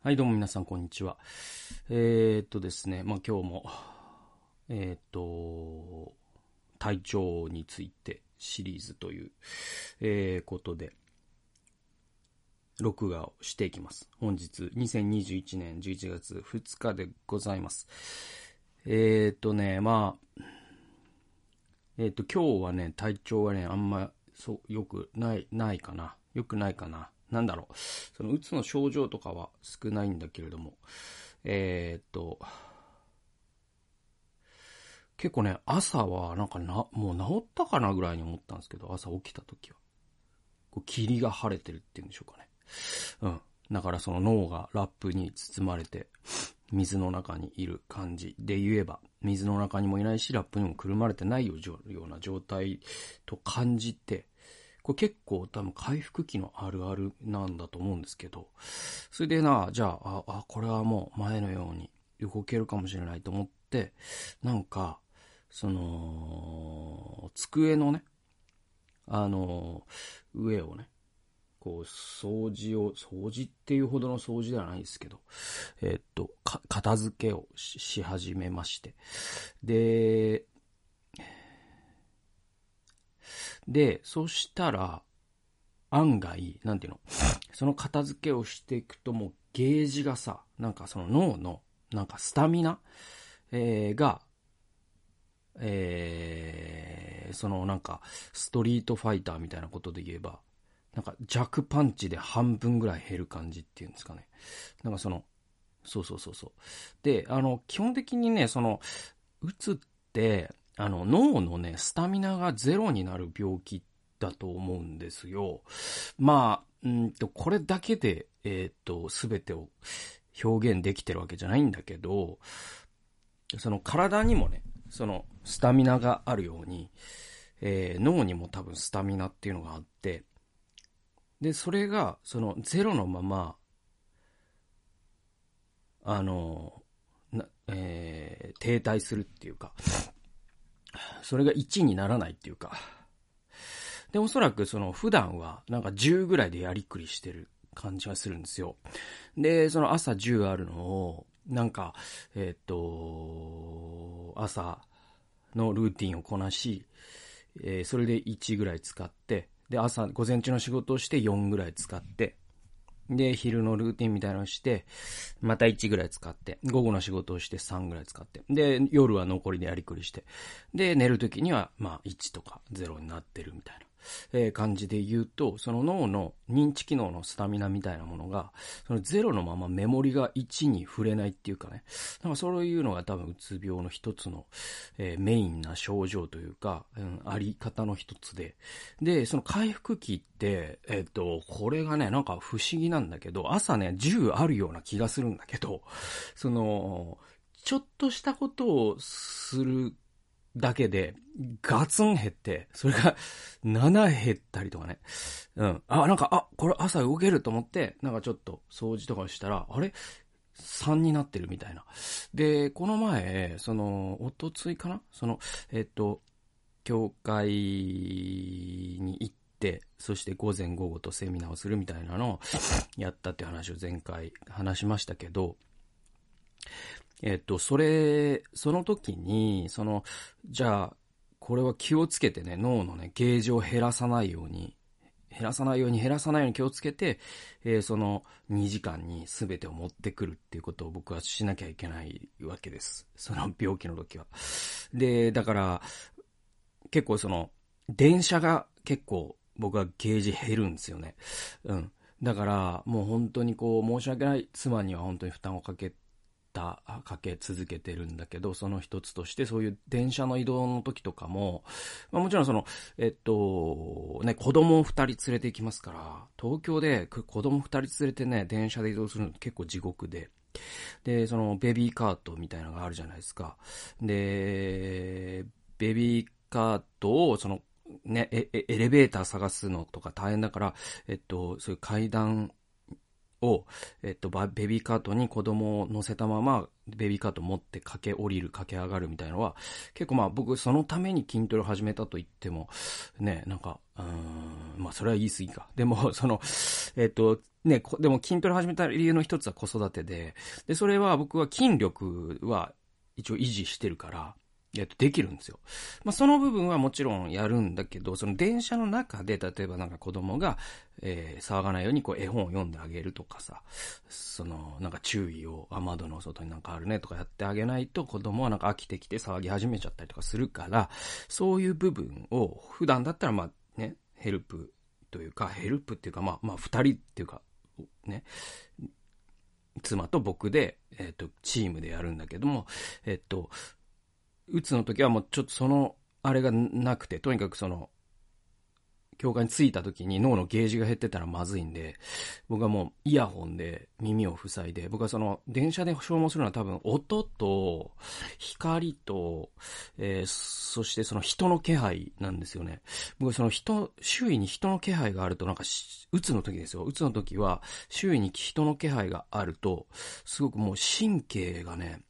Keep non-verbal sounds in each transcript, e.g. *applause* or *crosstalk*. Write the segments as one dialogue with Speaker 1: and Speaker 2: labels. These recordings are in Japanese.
Speaker 1: はい、どうも皆さん、こんにちは。えー、っとですね、まあ今日も、えー、っと、体調についてシリーズという、えー、ことで、録画をしていきます。本日、2021年11月2日でございます。えー、っとね、まあ、えー、っと、今日はね、体調はね、あんま、そう、良くない、ないかな。良くないかな。なんだろう。その、うつの症状とかは少ないんだけれども、えー、っと、結構ね、朝はなんかな、もう治ったかなぐらいに思ったんですけど、朝起きた時は。こう霧が晴れてるっていうんでしょうかね。うん。だからその脳がラップに包まれて、水の中にいる感じで言えば、水の中にもいないし、ラップにもくるまれてないような状態と感じて、これ結構多分回復期のあるあるなんだと思うんですけど、それでな、じゃあ、あ、これはもう前のように動けるかもしれないと思って、なんか、その、机のね、あの、上をね、こう、掃除を、掃除っていうほどの掃除ではないですけど、えーっと、か、片付けをしし始めまして。で、で、そしたら、案外、なんていうの、*laughs* その片付けをしていくともうゲージがさ、なんかその脳の、なんかスタミナ、えーが、えー、そのなんか、ストリートファイターみたいなことで言えば、なんか弱パンチで半分ぐらい減る感じっていうんですかね。なんかその、そうそうそうそう。で、あの、基本的にね、その、うつって、あの、脳のね、スタミナがゼロになる病気だと思うんですよ。まあ、うんと、これだけで、えーっと、すべてを表現できてるわけじゃないんだけど、その体にもね、そのスタミナがあるように、えー脳にも多分スタミナっていうのがあって、で、それが、そのゼロのまま、あの、なえー停滞するっていうか、それが1にならないっていうか、で、おそらくその普段はなんか10ぐらいでやりくりしてる感じがするんですよ。で、その朝10あるのを、なんか、えーっと、朝のルーティンをこなし、えーそれで1ぐらい使って、で、朝、午前中の仕事をして4ぐらい使って、で、昼のルーティンみたいなのをして、また1ぐらい使って、午後の仕事をして3ぐらい使って、で、夜は残りでやりくりして、で、寝るときには、まあ、1とか0になってるみたいな。え感じで言うと、その脳の認知機能のスタミナみたいなものが、その0のままメモリが1に触れないっていうかね、なんかそういうのが多分うつ病の一つの、えーメインな症状というか、うん、あり方の一つで、で、その回復期って、えっ、と、これがね、なんか不思議なんだけど、朝ね、10あるような気がするんだけど、その、ちょっとしたことをするだけで、ガツン減って、それが *laughs* 7減ったりとかね。うん。あ、なんか、あ、これ朝動けると思って、なんかちょっと掃除とかしたら、あれ ?3 になってるみたいな。で、この前、その、おとついかな？その、えっと、教会に行って、そして午前午後とセミナーをするみたいなのをやったって話を前回話しましたけど、えっと、それ、その時に、その、じゃあ、これは気をつけてね、脳のね、ゲージを減らさないように、減らさないように減らさないように気をつけて、えーその2時間に全てを持ってくるっていうことを僕はしなきゃいけないわけです。その病気の時は。で、だから、結構その、電車が結構僕はゲージ減るんですよね。うん。だから、もう本当にこう、申し訳ない妻には本当に負担をかけた、かけ続けてるんだけど、その一つとして、そういう電車の移動の時とかも、まあもちろんその、えっと、ね、子供を二人連れて行きますから、東京で子供二人連れてね、電車で移動するの結構地獄で、で、そのベビーカートみたいなのがあるじゃないですか。で、ベビーカートを、その、ね、エエエレベーター探すのとか大変だから、えっと、そういう階段を、えっと、ベビーカートに子供を乗せたまま、ベビーカート持って駆け降りる、駆け上がるみたいのは、結構まあ僕そのために筋トレを始めたと言っても、ね、なんか、うん、まあそれは言い過ぎか。でも、*laughs* その、えっ、と、ね、でも筋トレ始めた理由の一つは子育てで、で、それは僕は筋力は一応維持してるから、えっと、できるんですよ。まあ、その部分はもちろんやるんだけど、その電車の中で、例えばなんか子供が、えー、騒がないようにこう絵本を読んであげるとかさ、その、なんか注意を、あ、窓の外になんかあるねとかやってあげないと子供はなんか飽きてきて騒ぎ始めちゃったりとかするから、そういう部分を普段だったらまあね、ヘルプというか、ヘルプっていうかまあ、まあ二人っていうか、ね、妻と僕で、えっ、ー、と、チームでやるんだけども、えっ、ー、と、打つの時はもうちょっとその、あれがなくて、とにかくその、教会に着いた時に脳のゲージが減ってたらまずいんで、僕はもうイヤホンで耳を塞いで、僕はその電車で消耗するのは多分音と光と、えー、そしてその人の気配なんですよね。僕はその人、周囲に人の気配があるとなんか、打つの時ですよ。打つの時は周囲に人の気配があると、すごくもう神経がね、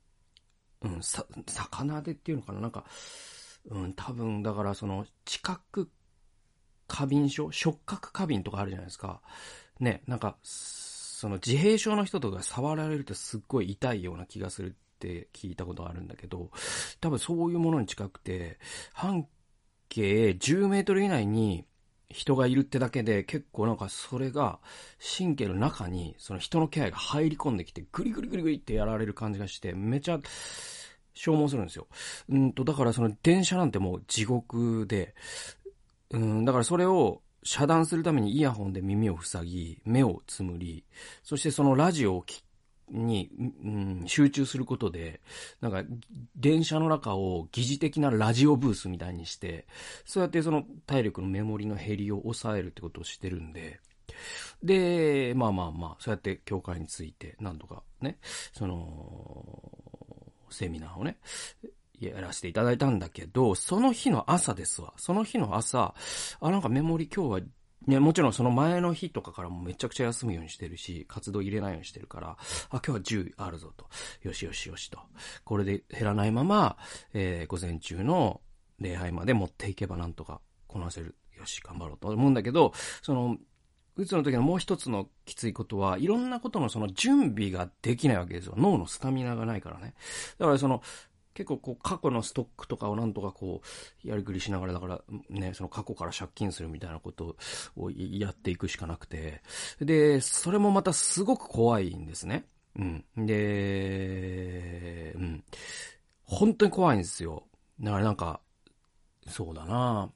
Speaker 1: うん、さ、魚でっていうのかな？なんか、うん、多分、だからその、知覚過敏症？触覚過敏とかあるじゃないですか。ね、なんか、その自閉症の人とか触られるとすっごい痛いような気がするって聞いたことがあるんだけど、多分そういうものに近くて、半径10メートル以内に人がいるってだけで結構なんかそれが神経の中にその人の気配が入り込んできてグリグリグリグリってやられる感じがしてめちゃ消耗するんですよ。うんと、だからその電車なんてもう地獄で、うん、だからそれを遮断するためにイヤホンで耳を塞ぎ、目をつむり、そしてそのラジオをに、うん、集中することで、なんか、電車の中を疑似的なラジオブースみたいにして、そうやってその体力のメモリの減りを抑えるってことをしてるんで、で、まあまあまあ、そうやって教会について、なんとかね、その、セミナーをね、やらせていただいたんだけど、その日の朝ですわ。その日の朝、あ、なんかメモリ今日は、ね、もちろんその前の日とかからもめちゃくちゃ休むようにしてるし、活動入れないようにしてるから、あ、今日は10あるぞと。よしよしよしと。これで減らないまま、えー、午前中の礼拝まで持っていけばなんとかこなせる。よし、頑張ろうと思うんだけど、その、うつの時のもう一つのきついことは、いろんなことのその準備ができないわけですよ。脳のスタミナがないからね。だからその、結構こう過去のストックとかをなんとかこうやりくりしながらだからね、その過去から借金するみたいなことをやっていくしかなくて。で、それもまたすごく怖いんですね。うん。で、うん。本当に怖いんですよ。だからなんか、そうだな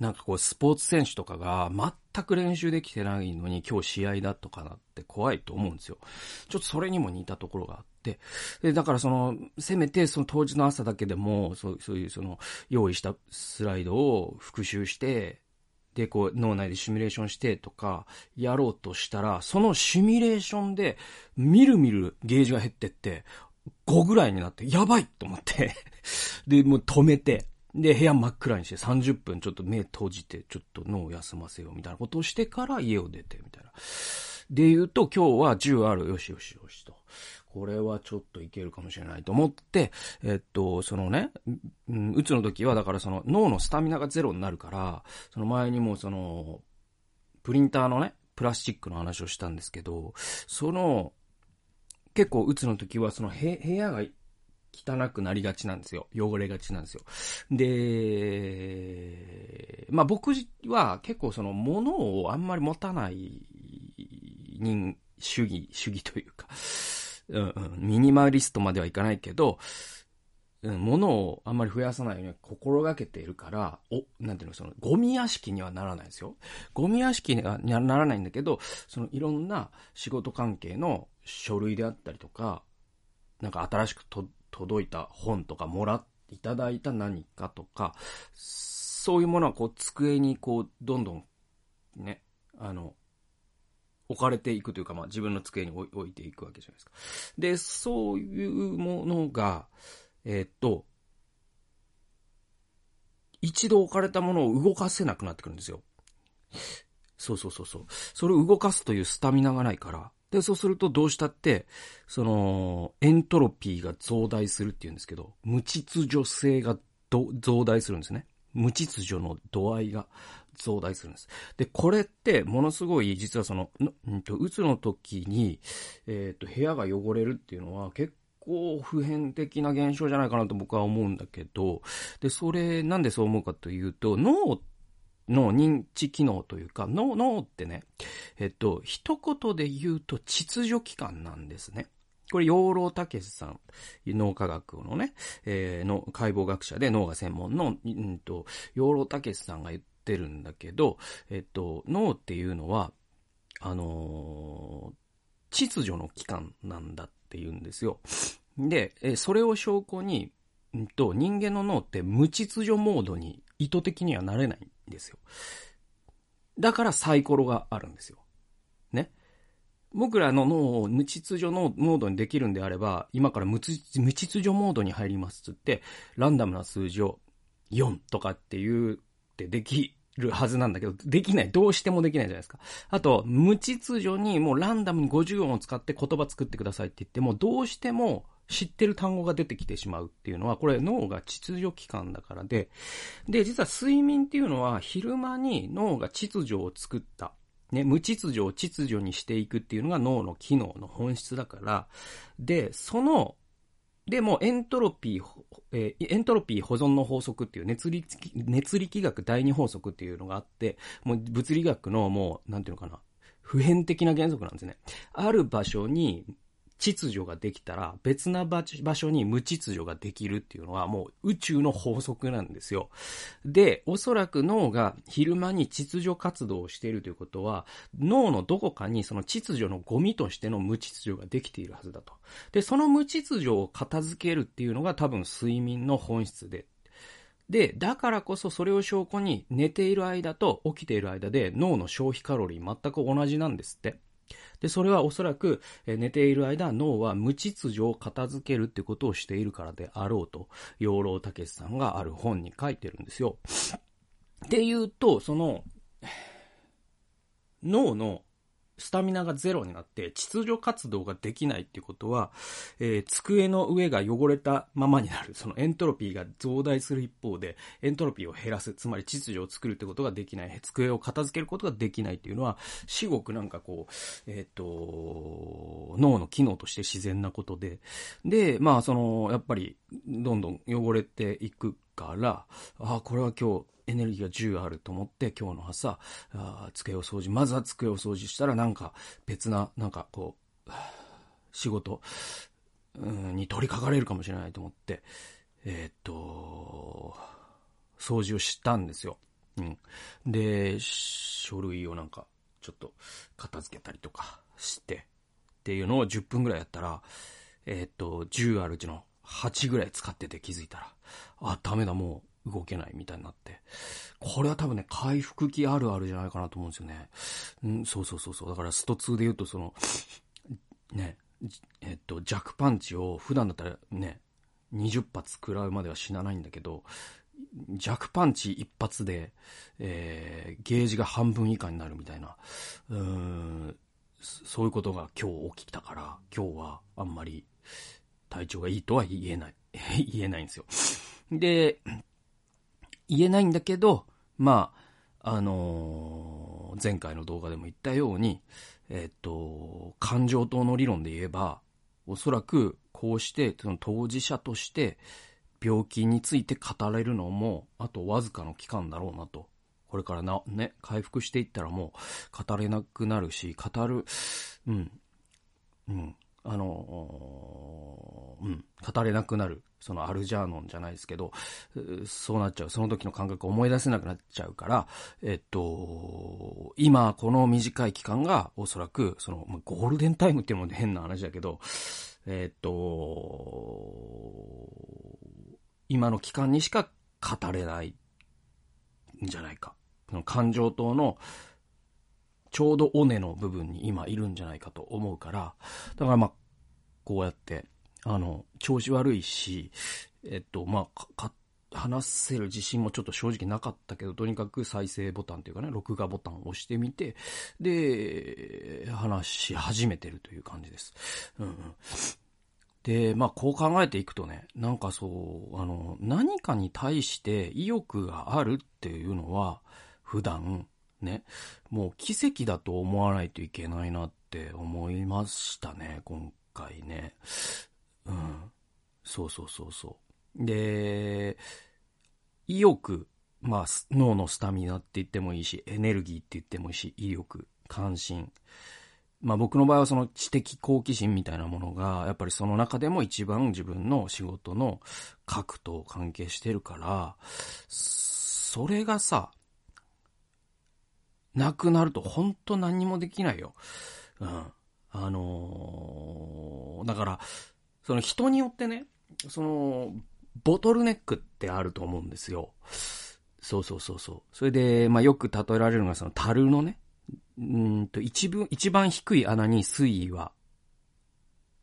Speaker 1: なんかこう、スポーツ選手とかが全く練習できてないのに今日試合だとかなって怖いと思うんですよ。ちょっとそれにも似たところがあって。で、だからその、せめてその当日の朝だけでも、そうそういうその、用意したスライドを復習して、で、こう、脳内でシミュレーションしてとか、やろうとしたら、そのシミュレーションで、みるみるゲージが減ってって、5ぐらいになって、やばいと思ってで、もう止めて、で、部屋真っ暗にして30分ちょっと目閉じて、ちょっと脳を休ませようみたいなことをしてから家を出て、みたいな。で言うと、今日は10ある。よしよしよしと。これはちょっといけるかもしれないと思って、えっと、そのね、うん、打つの時は、だからその脳のスタミナがゼロになるから、その前にもその、プリンターのね、プラスチックの話をしたんですけど、その、結構打つの時は、その部屋が汚くなりがちなんですよ。汚れがちなんですよ。で、まあ僕は結構その物をあんまり持たない人、主義、主義というか、うんうん、ミニマリストまではいかないけど、うん、物をあんまり増やさないように心がけているから、お、なんていうの、その、ゴミ屋敷にはならないですよ。ゴミ屋敷にはならないんだけど、その、いろんな仕事関係の書類であったりとか、なんか新しくと届いた本とかもらいただいた何かとか、そういうものはこう机にこうどんどんね、あの、置かれていくというか、まあ自分の机に置いていくわけじゃないですか。で、そういうものが、えー、っと、一度置かれたものを動かせなくなってくるんですよ。そうそうそうそう。それを動かすというスタミナがないから、で、そうするとどうしたって、その、エントロピーが増大するっていうんですけど、無秩序性が増大するんですね。無秩序の度合いが増大するんです。で、これってものすごい実はその、うんと、うつの時に、えっ、ー、と、部屋が汚れるっていうのは結構普遍的な現象じゃないかなと僕は思うんだけど、で、それなんでそう思うかというと、脳の認知機能というか、脳、脳ってね、えっと、一言で言うと秩序機関なんですね。これ、養老たけしさん、脳科学のね、えー、の解剖学者で脳が専門の、うんと、養老たけしさんが言ってるんだけど、えっと、脳っていうのは、あのー、秩序の機関なんだって言うんですよ。で、えそれを証拠に、うんと、人間の脳って無秩序モードに意図的にはなれないですよ。だからサイコロがあるんですよ。ね。僕らの脳を無秩序のモードにできるんであれば、今から無秩序モードに入りますつって、ランダムな数字を4とかって言ってできるはずなんだけど、できない。どうしてもできないじゃないですか。あと、無秩序にもうランダムに50音を使って言葉作ってくださいって言っても、どうしても知ってる単語が出てきてしまうっていうのは、これ脳が秩序期間だからで、で、実は睡眠っていうのは昼間に脳が秩序を作った。ね、無秩序を秩序にしていくっていうのが脳の機能の本質だから、で、その、でもエントロピー、えー、エントロピー保存の法則っていう熱力、熱力学第二法則っていうのがあって、もう物理学のもう、なんていうのかな、普遍的な原則なんですね。ある場所に秩序ができたら、別な場所に無秩序ができるっていうのはもう宇宙の法則なんですよ。で、おそらく脳が昼間に秩序活動をしているということは、脳のどこかにその秩序のゴミとしての無秩序ができているはずだと。で、その無秩序を片付けるっていうのが多分睡眠の本質で、で、だからこそそれを証拠に寝ている間と起きている間で脳の消費カロリー全く同じなんですって。で、それはおそらく、え寝ている間、脳は無秩序を片付けるってことをしているからであろうと、養老たけしさんがある本に書いてるんですよ。っていうと、その、脳のスタミナがゼロになって秩序活動ができないっていうことは、えー、机の上が汚れたままになる。そのエントロピーが増大する一方で、エントロピーを減らす。つまり秩序を作るってことができない。机を片付けることができないっていうのは、至極なんかこう、えっ、ー、と、脳の機能として自然なことで。で、まあその、やっぱり、どんどん汚れていくから、ああ、これは今日、エネルギーが10あると思って今日の朝、あ机を掃除、まずは机を掃除したらなんか別な、なんかこう、仕事、に取り掛かれるかもしれないと思って、えー、っと、掃除をしたんですよ。うん。で、書類をなんか、ちょっと片付けたりとかして、っていうのを10分ぐらいやったら、えー、っと、10あるうちの8ぐらい使ってて気づいたら、あ、ダメだ、もう動けないみたいになって。これは多分ね、回復期あるあるじゃないかなと思うんですよね。うん、そうそうそうそう。だからスト2で言うとその、ね、えっと、弱パンチを普段だったらね、20発食らうまでは死なないんだけど、弱パンチ一発で、えー、ゲージが半分以下になるみたいな、うーん、そういうことが今日起きたから、今日はあんまり体調がいいとは言えない。*laughs* 言えないんですよ。で、言えないんだけど、まあ、あのー、前回の動画でも言ったように、えっと、感情等の理論で言えば、おそらくこうして、その当事者として病気について語れるのも、あとわずかの期間だろうなと。これからな、ね、回復していったらもう語れなくなるし、語る、うん、うん、あの、うん、語れなくなる、そのアルジャーノンじゃないですけど、そうなっちゃう、その時の感覚を思い出せなくなっちゃうから、えっと、今この短い期間がおそらく、その、ゴールデンタイムっていうのも変な話だけど、えっと、今の期間にしか語れないんじゃないか。感情等のちょうど尾根の部分に今いるんじゃないかと思うから、だからまあ、こうやって、あの、調子悪いし、えっと、まあ、か、話せる自信もちょっと正直なかったけど、とにかく再生ボタンっていうかね、録画ボタンを押してみて、で、話し始めてるという感じです。うん、うん。で、まあこう考えていくとね、なんかそう、あの、何かに対して意欲があるっていうのは、普段、ね、もう奇跡だと思わないといけないなって思いましたね、今回ね。うん。そうそうそうそう。で、意欲、まあ、脳のスタミナって言ってもいいし、エネルギーって言ってもいいし、意欲、関心。まあ僕の場合はその知的好奇心みたいなものが、やっぱりその中でも一番自分の仕事の核と関係してるから、それがさ、なくなると本当何にもできないよ。うん。あのー、だから、その人によってね、その、ボトルネックってあると思うんですよ。そうそうそうそう。それで、まあよく例えられるのがその樽のね、うんと一分、一番低い穴に水位は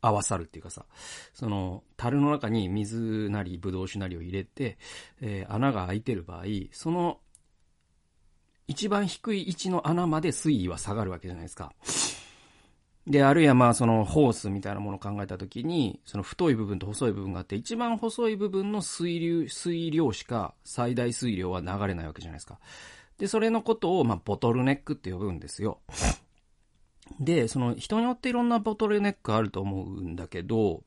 Speaker 1: 合わさるっていうかさ、その、樽の中に水なり、ブドウ酒なりを入れて、えー、穴が開いてる場合、その、一番低い位置の穴まで水位は下がるわけじゃないですか。で、あるいはまあそのホースみたいなものを考えたときに、その太い部分と細い部分があって、一番細い部分の水流、水量しか最大水量は流れないわけじゃないですか。で、それのことをまあボトルネックって呼ぶんですよ。で、その人によっていろんなボトルネックあると思うんだけど、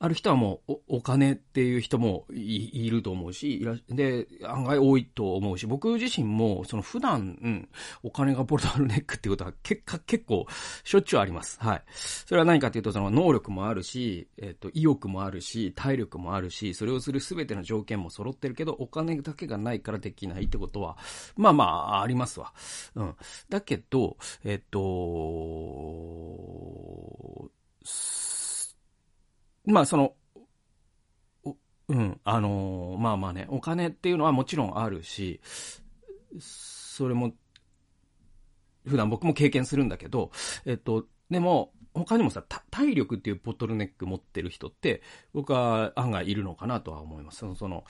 Speaker 1: ある人はもうお、お金っていう人もいると思うし、で、案外多いと思うし、僕自身も、その普段、うん、お金がボルトルネックっていうことは結果、結構、しょっちゅうあります。はい。それは何かっていうと、その能力もあるし、えっ、と、意欲もあるし、体力もあるし、それをするすべての条件も揃ってるけど、お金だけがないからできないってことは、まあまあ、ありますわ。うん。だけど、えっ、と、まあその、うん、あの、まあまあね、お金っていうのはもちろんあるし、それも、普段僕も経験するんだけど、えっと、でも、他にもさ、体力っていうボトルネック持ってる人って、僕は案外いるのかなとは思います。その、その、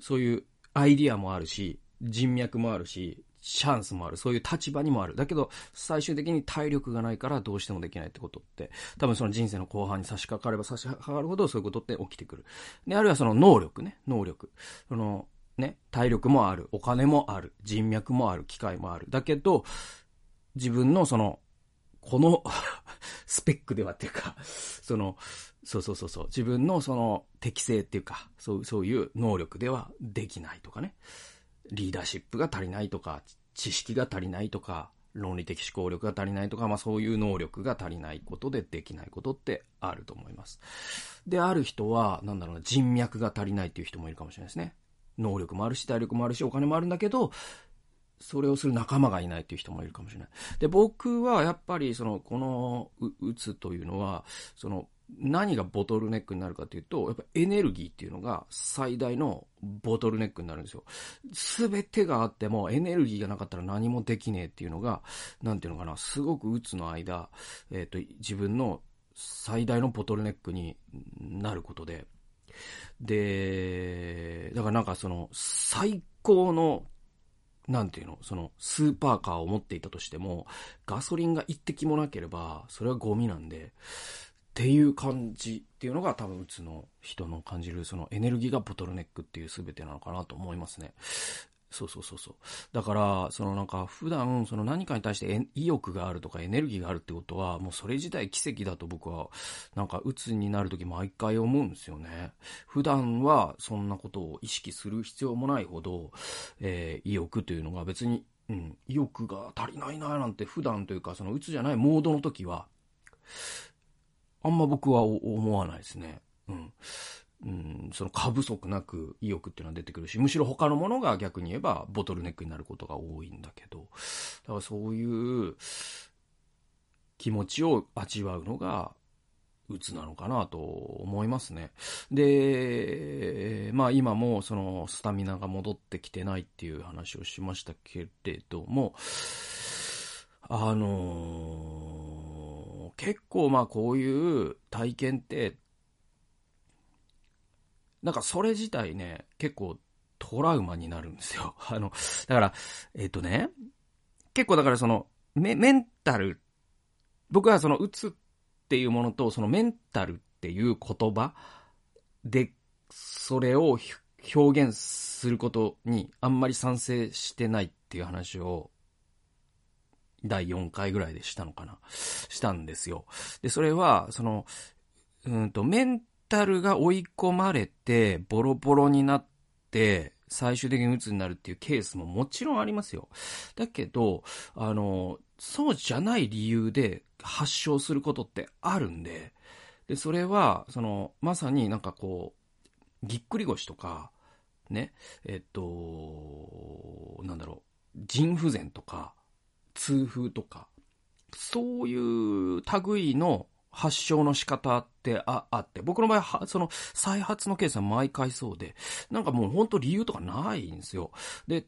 Speaker 1: そういうアイディアもあるし、人脈もあるし、チャンスもある。そういう立場にもある。だけど、最終的に体力がないからどうしてもできないってことって、多分その人生の後半に差し掛かれば差し掛かるほどそういうことって起きてくる。で、あるいはその能力ね、能力。その、ね、体力もある、お金もある、人脈もある、機会もある。だけど、自分のその、この *laughs* スペックではっていうか、その、そうそうそうそう、自分のその適性っていうか、そう、そういう能力ではできないとかね。リーダーシップが足りないとか、知識が足りないとか、論理的思考力が足りないとか、まあそういう能力が足りないことでできないことってあると思います。で、ある人は、なんだろうな、人脈が足りないっていう人もいるかもしれないですね。能力もあるし、体力もあるし、お金もあるんだけど、それをする仲間がいないっていう人もいるかもしれない。で、僕はやっぱり、その、この、うつというのは、その、何がボトルネックになるかというと、やっぱエネルギーっていうのが最大のボトルネックになるんですよ。すべてがあってもエネルギーがなかったら何もできねえっていうのが、なんていうのかな、すごく打つの間、えっ、ー、と、自分の最大のボトルネックになることで、で、だからなんかその、最高のなんていうの、その、スーパーカーを持っていたとしても、ガソリンが一滴もなければ、それはゴミなんで、っていう感じっていうのが多分うつの人の感じるそのエネルギーがボトルネックっていう全てなのかなと思いますね。そうそうそうそう。だから、そのなんか普段その何かに対して意欲があるとかエネルギーがあるってことはもうそれ自体奇跡だと僕はなんか鬱になるとき毎回思うんですよね。普段はそんなことを意識する必要もないほど、えー、意欲というのが別に、うん、意欲が足りないななんて普段というかその鬱じゃないモードの時は、あんま僕は思わないですね。うん。うん、その過不足なく意欲っていうのは出てくるし、むしろ他のものが逆に言えばボトルネックになることが多いんだけど、だからそういう気持ちを味わうのが、うつなのかなと思いますね。で、まあ今もそのスタミナが戻ってきてないっていう話をしましたけれども、あのー結構まあこういう体験って、なんかそれ自体ね、結構トラウマになるんですよ。*laughs* あの、だから、えっ、とね、結構だからその、メメンタル、僕はその、うつっていうものと、そのメンタルっていう言葉で、それを表現することにあんまり賛成してないっていう話を、第4回ぐらいでしたのかなしたんですよ。で、それは、その、うんと、メンタルが追い込まれて、ボロボロになって、最終的に鬱になるっていうケースももちろんありますよ。だけど、あの、そうじゃない理由で発症することってあるんで、で、それは、その、まさになんかこう、ぎっくり腰とか、ね、えっと、なんだろう、腎不全とか、痛風とか、そういう類の発症の仕方ってああって、僕の場合は、その再発のケースは毎回そうで、なんかもう本当理由とかないんですよ。で、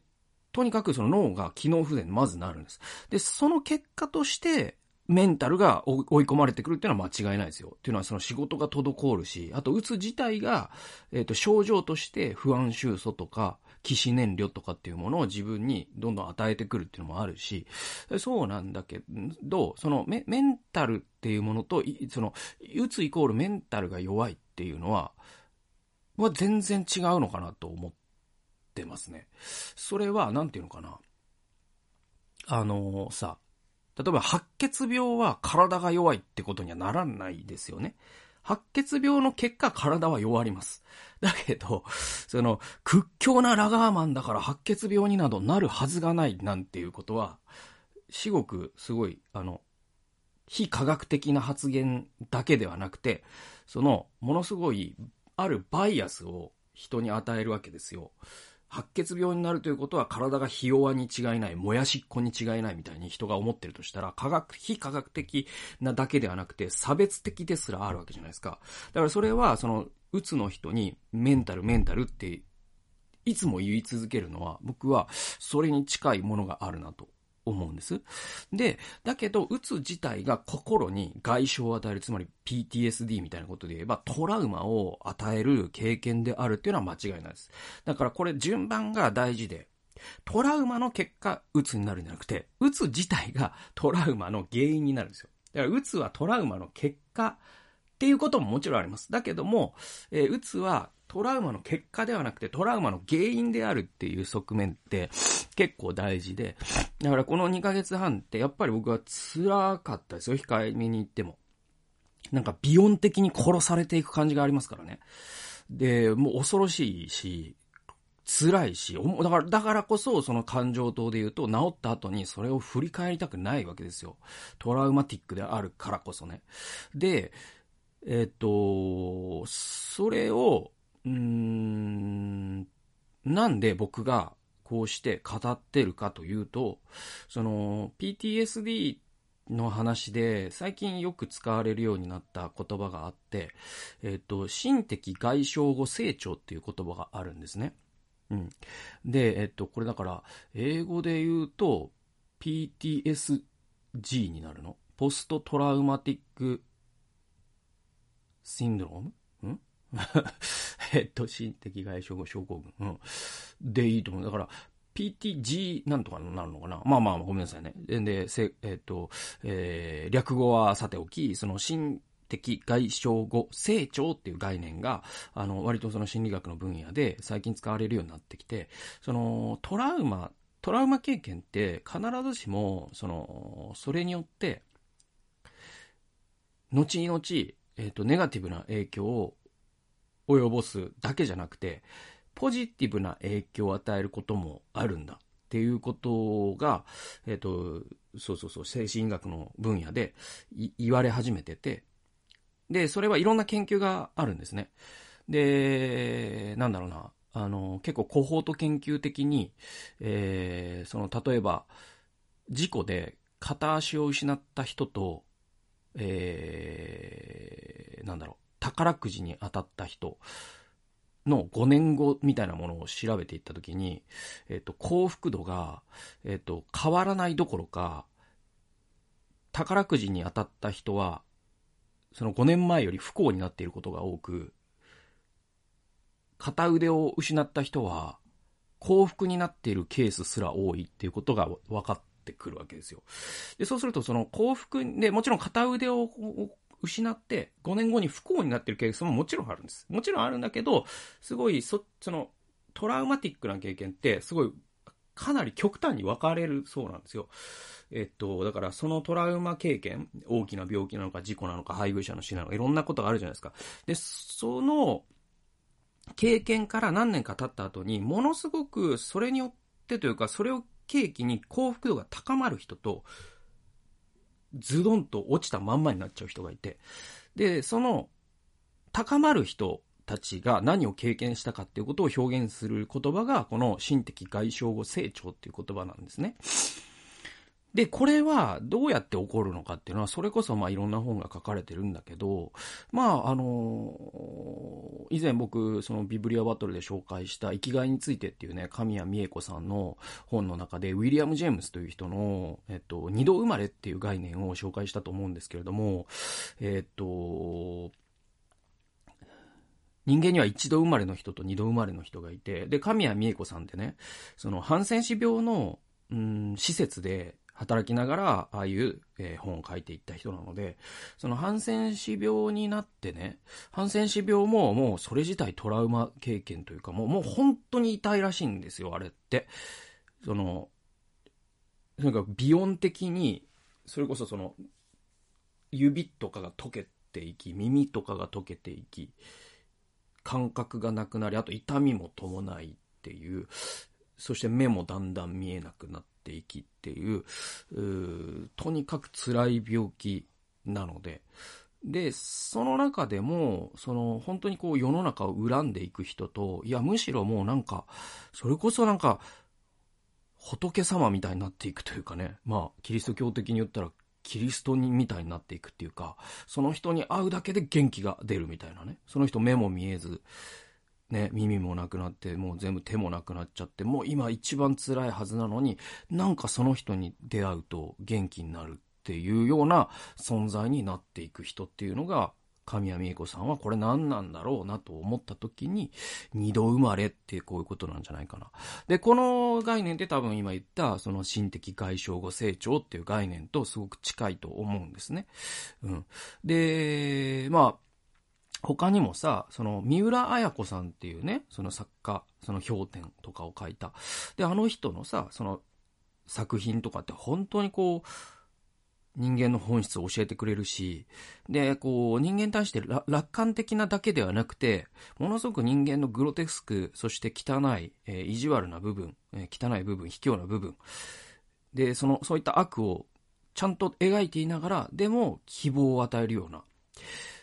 Speaker 1: とにかくその脳が機能不全にまずなるんです。で、その結果として、メンタルが追い込まれてくるっていうのは間違いないですよ。っていうのはその仕事が滞るし、あと、うつ自体が、えっ、ー、と、症状として不安収素とか、起死燃料とかっていうものを自分にどんどん与えてくるっていうのもあるし、そうなんだけど、そのメメンタルっていうものと、その、うつイコールメンタルが弱いっていうのは、は全然違うのかなと思ってますね。それは、なんていうのかな。あのさ、例えば白血病は体が弱いってことにはならないですよね。白血病の結果体は弱ります。だけど、その、屈強なラガーマンだから白血病になどなるはずがないなんていうことは、至極すごい、あの、非科学的な発言だけではなくて、その、ものすごい、あるバイアスを人に与えるわけですよ。白血病になるということは体がひ弱に違いない、もやしっこに違いないみたいに人が思ってるとしたら、科学、非科学的なだけではなくて、差別的ですらあるわけじゃないですか。だからそれは、その、うつの人にメンタル、メンタルって、いつも言い続けるのは、僕はそれに近いものがあるなと思うんです。で、だけど、うつ自体が心に外傷を与える、つまり PTSD みたいなことで言えば、トラウマを与える経験であるっていうのは間違いないです。だからこれ順番が大事で、トラウマの結果、うつになるんじゃなくて、うつ自体がトラウマの原因になるんですよ。だから、うつはトラウマの結果っていうことももちろんあります。だけども、えー、うつはトラウマの結果ではなくてトラウマの原因であるっていう側面って結構大事で、だからこの2ヶ月半ってやっぱり僕は辛かったですよ、控えめに言っても。なんかビヨン的に殺されていく感じがありますからね。で、もう恐ろしいし、辛いし、だから、だからこそ、その感情等で言うと、治った後にそれを振り返りたくないわけですよ。トラウマティックであるからこそね。で、えっ、と、それを、うーん、なんで僕がこうして語ってるかというと、その PTSD の話で最近よく使われるようになった言葉があって、えっ、と、心的外傷後成長っていう言葉があるんですね。うん。で、えっ、と、これだから、英語で言うと、PTSG になるの？ポストトラウマティックシンドローム？*laughs* えっと、心的外傷後症候群。うん。でいいと思う。だから、PTG なんとかなるのかなまあまあ、ごめんなさいね。で、せえっと、えー、略語はさておき、その心的外傷後成長っていう概念が、あの、割とその心理学の分野で最近使われるようになってきて、その、トラウマ、トラウマ経験って必ずしも、その、それによって、後々、えっ、と、ネガティブな影響を及ぼすだけじゃなくて、ポジティブな影響を与えることもあるんだっていうことが、えっ、ー、と、そうそうそう、精神医学の分野で言われ始めてて、で、それはいろんな研究があるんですね。で、なんだろうな、あの、結構コホート研究的に、えー、その、例えば、事故で片足を失った人と、えー、なんだろう、宝くじに当たった人の5年後みたいなものを調べていったときに、えっと、幸福度が、えっと、変わらないどころか、宝くじに当たった人は、その5年前より不幸になっていることが多く、片腕を失った人は、幸福になっているケースすら多いっていうことが分かってくるわけですよ。で、そうするとその幸福で、もちろん片腕を失って5年後に不幸になってるケースももちろんあるんです。もちろんあるんだけど、すごいそ、そのトラウマティックな経験ってすごいかなり極端に分かれるそうなんですよ。えっと、だからそのトラウマ経験、大きな病気なのか事故なのか配偶者の死なのかいろんなことがあるじゃないですか。で、その経験から何年か経った後に、ものすごくそれによってというか、それを契機に幸福度が高まる人と、ズドンと落ちたまんまになっちゃう人がいて、で、その、高まる人たちが何を経験したかっていうことを表現する言葉が、この心的外傷後成長っていう言葉なんですね。で、これはどうやって起こるのかっていうのは、それこそまあいろんな本が書かれてるんだけど、まああの、以前僕、そのビブリアバトルで紹介した生きがいについてっていうね、神谷美恵子さんの本の中で、ウィリアム・ジェームスという人の、えっと、二度生まれっていう概念を紹介したと思うんですけれども、えっと、人間には一度生まれの人と二度生まれの人がいて、で、神谷美恵子さんってね、その、ハンセン氏病の、うん、施設で、働きながら、ああいう、えー、本を書いていった人なので、そのハンセン氏病になってね、ハンセン氏病ももうそれ自体トラウマ経験というか、もう、もう本当に痛いらしいんですよ、あれって。その、とにかく美音的に、それこそその、指とかが溶けていき、耳とかが溶けていき、感覚がなくなり、あと痛みも伴いっていう、そして目もだんだん見えなくなってていきっていう、うとにかく辛い病気なので、で、その中でも、その、本当にこう世の中を恨んでいく人と、いや、むしろもうなんか、それこそなんか、仏様みたいになっていくというかね、まあ、キリスト教的に言ったら、キリストにみたいになっていくっていうか、その人に会うだけで元気が出るみたいなね。その人目も見えず、ね、耳もなくなって、もう全部手もなくなっちゃって、もう今一番辛いはずなのに、なんかその人に出会うと元気になるっていうような存在になっていく人っていうのが、神谷美恵子さんはこれ何なんだろうなと思った時に、二度生まれってこういうことなんじゃないかな。で、この概念って多分今言った、その心的外傷後成長っていう概念とすごく近いと思うんですね。うん。で、まあ、他にもさ、その、三浦綾子さんっていうね、その作家、その氷点とかを書いた。で、あの人のさ、その、作品とかって本当にこう、人間の本質を教えてくれるし、で、こう、人間に対して楽観的なだけではなくて、ものすごく人間のグロテスク、そして汚い、えー、意地悪な部分、えー、汚い部分、卑怯な部分、で、その、そういった悪をちゃんと描いていながら、でも希望を与えるような、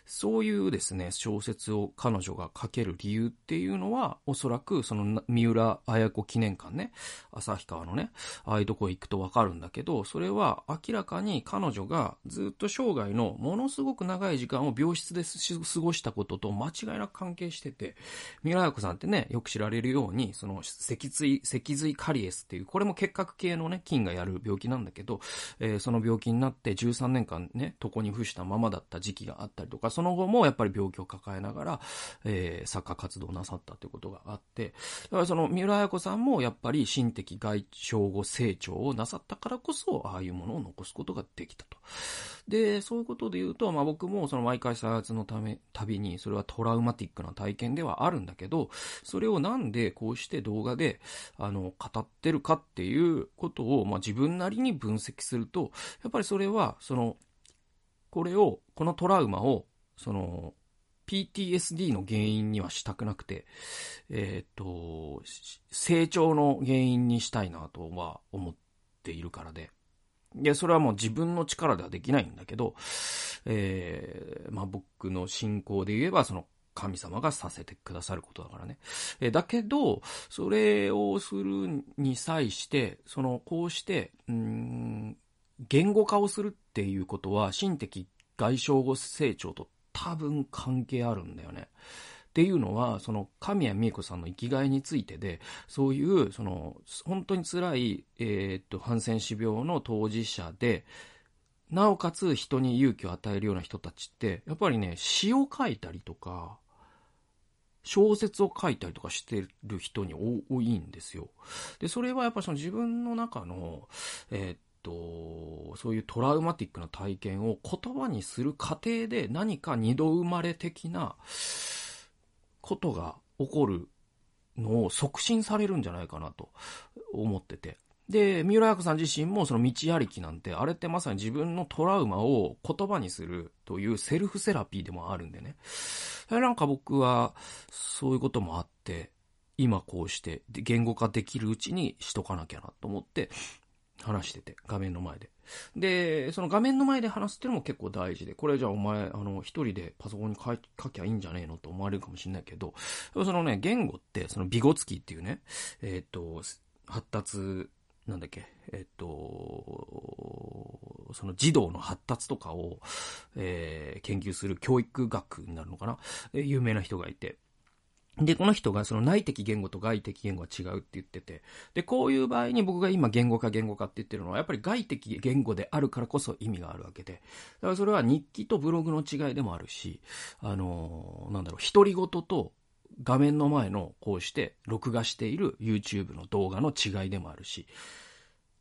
Speaker 1: そういうですね、小説を彼女が書ける理由っていうのは、おそらくその三浦綾子記念館ね、旭川のね、ああいうとこ行くとわかるんだけど、それは明らかに彼女がずっと生涯のものすごく長い時間を病室で過ごしたことと間違いなく関係してて、三浦綾子さんってね、よく知られるように、その脊椎、脊髄カリエスっていう、これも結核系のね、菌がやる病気なんだけど、えー、その病気になって13年間ね、床に伏したままだった時期があったりとか、その後もやっぱり病気を抱えながら、えー、作家活動なさったということがあって、だからその三浦綾子さんもやっぱり心的外傷後成長をなさったからこそ、ああいうものを残すことができたと。で、そういうことで言うと、まあ僕もその毎回再発のため、旅に、それはトラウマティックな体験ではあるんだけど、それをなんでこうして動画で、あの、語ってるかっていうことを、まあ自分なりに分析すると、やっぱりそれは、その、これを、このトラウマをその、PTSD の原因にはしたくなくて、えっ、ー、と、成長の原因にしたいなとは思っているからで。いや、それはもう自分の力ではできないんだけど、えー、まあ僕の信仰で言えば、その神様がさせてくださることだからね。えー、だけど、それをするに際して、その、こうして、うん、言語化をするっていうことは、心的外傷後成長と多分関係あるんだよね。っていうのは、その、神谷美恵子さんの生きがいについてで、そういう、その、本当に辛い、えー、っと、ハンセン氏病の当事者で、なおかつ人に勇気を与えるような人たちって、やっぱりね、詩を書いたりとか、小説を書いたりとかしてる人に多いんですよ。で、それはやっぱその自分の中の、えー、っと、そういうトラウマティックな体験を言葉にする過程で何か二度生まれ的なことが起こるのを促進されるんじゃないかなと思ってて。で、三浦彩子さん自身もその道ありきなんて、あれってまさに自分のトラウマを言葉にするというセルフセラピーでもあるんでね。なんか僕は、そういうこともあって、今こうして、言語化できるうちにしとかなきゃなと思って、話してて、画面の前で。で、その画面の前で話すっていうのも結構大事で、これじゃあお前、あの、一人でパソコンに書書きゃいいんじゃねえのと思われるかもしれないけど、そのね、言語って、そのビゴツキーっていうね、えっ、と、発達なんだっけ、えっと、その児童の発達とかを、えー、研究する教育学になるのかな、え、有名な人がいて。で、この人がその内的言語と外的言語は違うって言ってて、で、こういう場合に僕が今言語化言語化って言ってるのは、やっぱり外的言語であるからこそ意味があるわけで、だからそれは日記とブログの違いでもあるし、あのー、なんだろう、独り言と画面の前のこうして録画している YouTube の動画の違いでもあるし、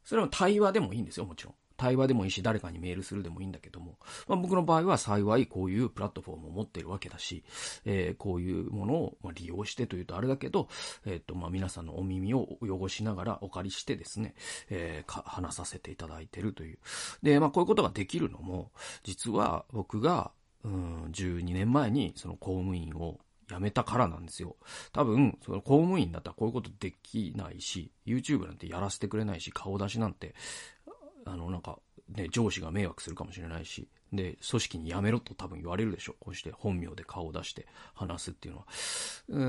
Speaker 1: それは対話でもいいんですよ、もちろん。対話でもいいし、誰かにメールするでもいいんだけども、まあ、僕の場合は幸いこういうプラットフォームを持ってるわけだし、えー、こういうものを利用してというとあれだけど、えっ、と、ま、皆さんのお耳を汚しながらお借りしてですね、えー、話させていただいてるという。で、まあ、こういうことができるのも、実は僕が、うん、12年前にその公務員を辞めたからなんですよ。多分、その公務員だったらこういうことできないし、YouTube なんてやらせてくれないし、顔出しなんて、あの、なんか、ね、上司が迷惑するかもしれないし、で、組織に辞めろと多分言われるでしょ。こうして本名で顔を出して話すっていうのは。うー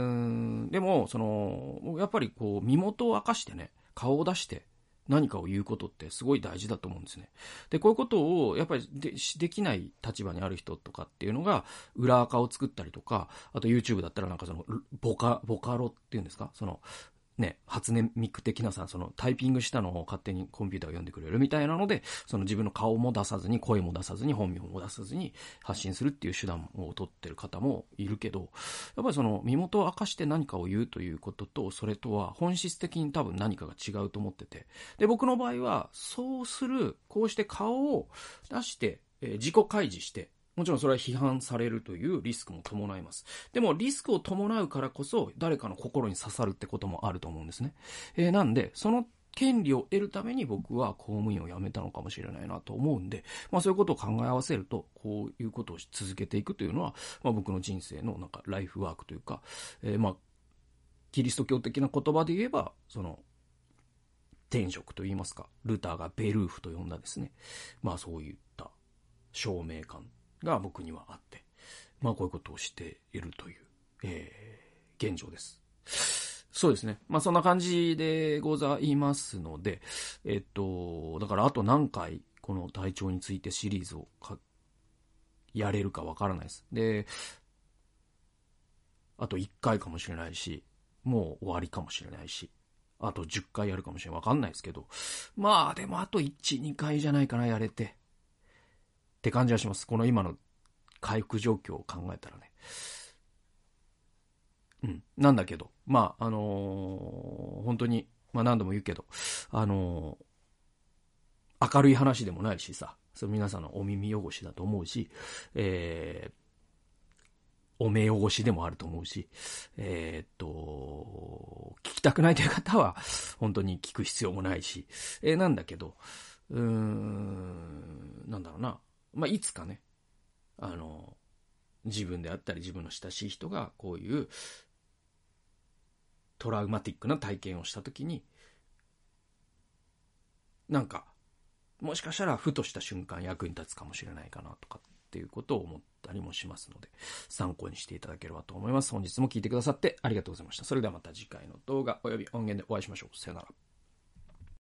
Speaker 1: ん、でも、その、やっぱりこう、身元を明かしてね、顔を出して、何かを言うことってすごい大事だと思うんですね。で、こういうことをやっぱりでできない立場にある人とかっていうのが、裏垢を作ったりとか、あと YouTube だったらなんかその、ボカ、ボカロっていうんですか？その、ね、初音ミク的なさ、そのタイピングしたのを勝手にコンピューターが読んでくれるみたいなので、その自分の顔も出さずに、声も出さずに、本名も出さずに発信するっていう手段を取ってる方もいるけど、やっぱりその身元を明かして何かを言うということと、それとは本質的に多分何かが違うと思ってて。で、僕の場合は、そうする、こうして顔を出して、え、自己開示して、もちろんそれは批判されるというリスクも伴います。でもリスクを伴うからこそ誰かの心に刺さるってこともあると思うんですね。えー、なんで、その権利を得るために僕は公務員を辞めたのかもしれないなと思うんで、まあそういうことを考え合わせると、こういうことを続けていくというのは、まあ僕の人生のなんかライフワークというか、えー、まあ、キリスト教的な言葉で言えば、その、天職と言いますか、ルターがベルーフと呼んだですね。まあそういった証明感が僕にはあって、まあこういうことをしているという、えー、現状です。そうですね。まあそんな感じでございますので、えっと、だからあと何回この体調についてシリーズをやれるかわからないです。で、あと1回かもしれないし、もう終わりかもしれないし、あと10回やるかもしれない。わかんないですけど。まあでもあと1、2回じゃないかな、やれて。って感じはします。この今の回復状況を考えたらね。うん。なんだけど、まあ、あのー、本当に、まあ何度も言うけど、あのー、明るい話でもないしさ、それ皆さんのお耳汚しだと思うし、えー、お目汚しでもあると思うし、えー、っと、聞きたくないという方は、本当に聞く必要もないし、えー、なんだけど、うーん、なんだろうな。まあ、いつかね、あの、自分であったり自分の親しい人がこういうトラウマティックな体験をしたときに、なんか、もしかしたらふとした瞬間役に立つかもしれないかなとかっていうことを思ったりもしますので、参考にしていただければと思います。本日も聞いてくださってありがとうございました。それではまた次回の動画及び音源でお会いしましょう。さよなら。